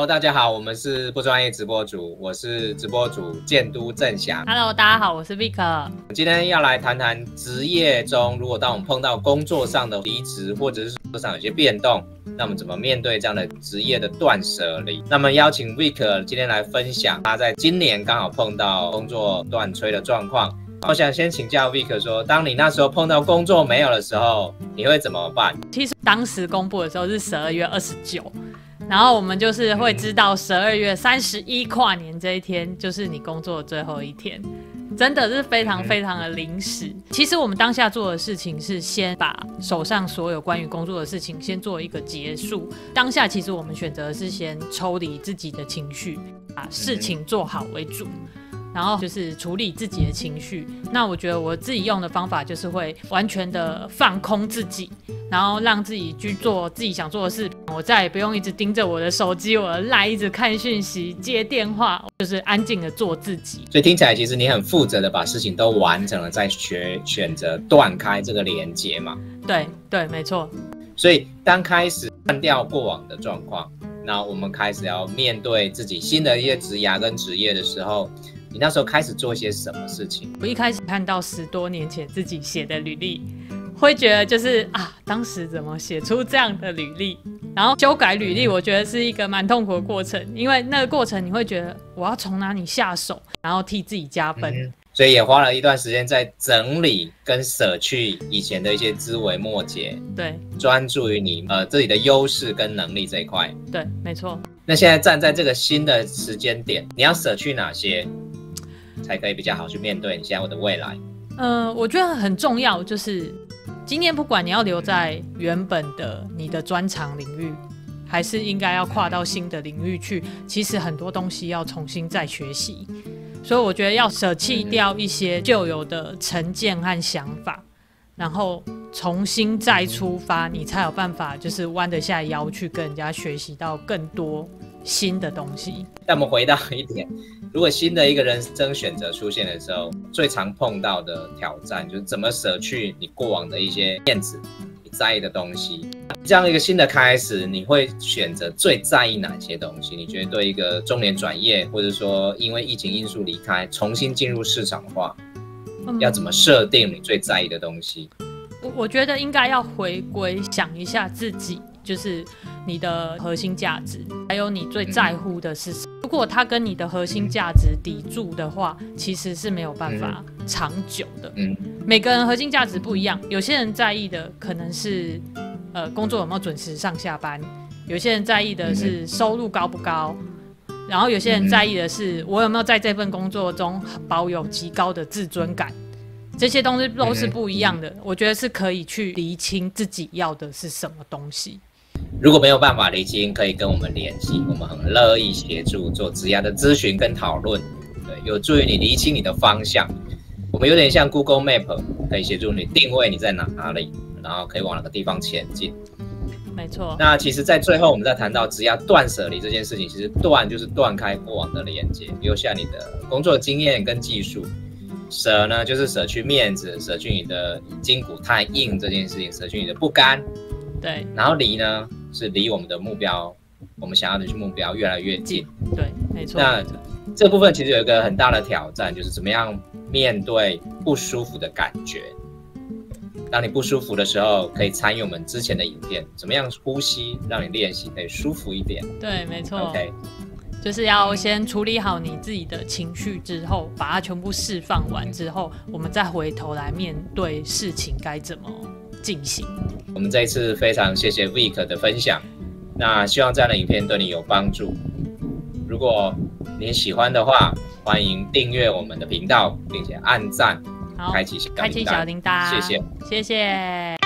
Hello，大家好，我们是不专业直播组，我是直播组建都郑翔。Hello，大家好，我是 Vic。今天要来谈谈职业中，如果当我们碰到工作上的离职，或者是工作上有些变动，那我们怎么面对这样的职业的断舍离？那么邀请 Vic 今天来分享他在今年刚好碰到工作断炊的状况。我想先请教 Vic 说，当你那时候碰到工作没有的时候，你会怎么办？其实当时公布的时候是十二月二十九。然后我们就是会知道十二月三十一跨年这一天就是你工作的最后一天，真的是非常非常的临时。其实我们当下做的事情是先把手上所有关于工作的事情先做一个结束。当下其实我们选择是先抽离自己的情绪，把事情做好为主。然后就是处理自己的情绪。那我觉得我自己用的方法就是会完全的放空自己，然后让自己去做自己想做的事。我再也不用一直盯着我的手机，我赖一直看讯息、接电话，就是安静的做自己。所以听起来其实你很负责的把事情都完成了，再学选择断开这个连接嘛？对对，没错。所以当开始断掉过往的状况，那我们开始要面对自己新的一些职涯跟职业的时候。你那时候开始做些什么事情？我一开始看到十多年前自己写的履历，会觉得就是啊，当时怎么写出这样的履历？然后修改履历，我觉得是一个蛮痛苦的过程，因为那个过程你会觉得我要从哪里下手，然后替自己加分。所以也花了一段时间在整理跟舍去以前的一些枝微末节。对，专注于你呃自己的优势跟能力这一块。对，没错。那现在站在这个新的时间点，你要舍去哪些？才可以比较好去面对你现在我的未来。呃，我觉得很重要，就是今天不管你要留在原本的你的专长领域，还是应该要跨到新的领域去，其实很多东西要重新再学习。所以我觉得要舍弃掉一些旧有的成见和想法，然后重新再出发，你才有办法就是弯得下腰去跟人家学习到更多新的东西。那我们回到一点。如果新的一个人生选择出现的时候，最常碰到的挑战就是怎么舍去你过往的一些面子、你在意的东西。这样一个新的开始，你会选择最在意哪些东西？你觉得对一个中年转业，或者说因为疫情因素离开，重新进入市场的话，要怎么设定你最在意的东西？我我觉得应该要回归想一下自己，就是你的核心价值，还有你最在乎的是什么。如果它跟你的核心价值抵触的话，其实是没有办法长久的。嗯，每个人核心价值不一样，有些人在意的可能是呃工作有没有准时上下班，有些人在意的是收入高不高，然后有些人在意的是我有没有在这份工作中保有极高的自尊感。这些东西都是不一样的，我觉得是可以去厘清自己要的是什么东西。如果没有办法厘清，可以跟我们联系，我们很乐意协助做职业的咨询跟讨论，对，有助于你厘清你的方向。我们有点像 Google Map，可以协助你定位你在哪里，然后可以往哪个地方前进。没错。那其实，在最后我们在谈到职业断舍离这件事情，其实断就是断开过往的连接，留下你的工作经验跟技术。舍呢，就是舍去面子，舍去你的筋骨太硬这件事情，舍去你的不甘。对。然后离呢，是离我们的目标，我们想要的去目标越来越近。对，没错。那这部分其实有一个很大的挑战，就是怎么样面对不舒服的感觉。当你不舒服的时候，可以参与我们之前的影片，怎么样呼吸，让你练习可以舒服一点。对，没错。OK。就是要先处理好你自己的情绪之后，把它全部释放完之后，我们再回头来面对事情该怎么进行。我们这一次非常谢谢 Vic 的分享，那希望这样的影片对你有帮助。如果你喜欢的话，欢迎订阅我们的频道，并且按赞，开启。开启小铃铛，谢谢，谢谢。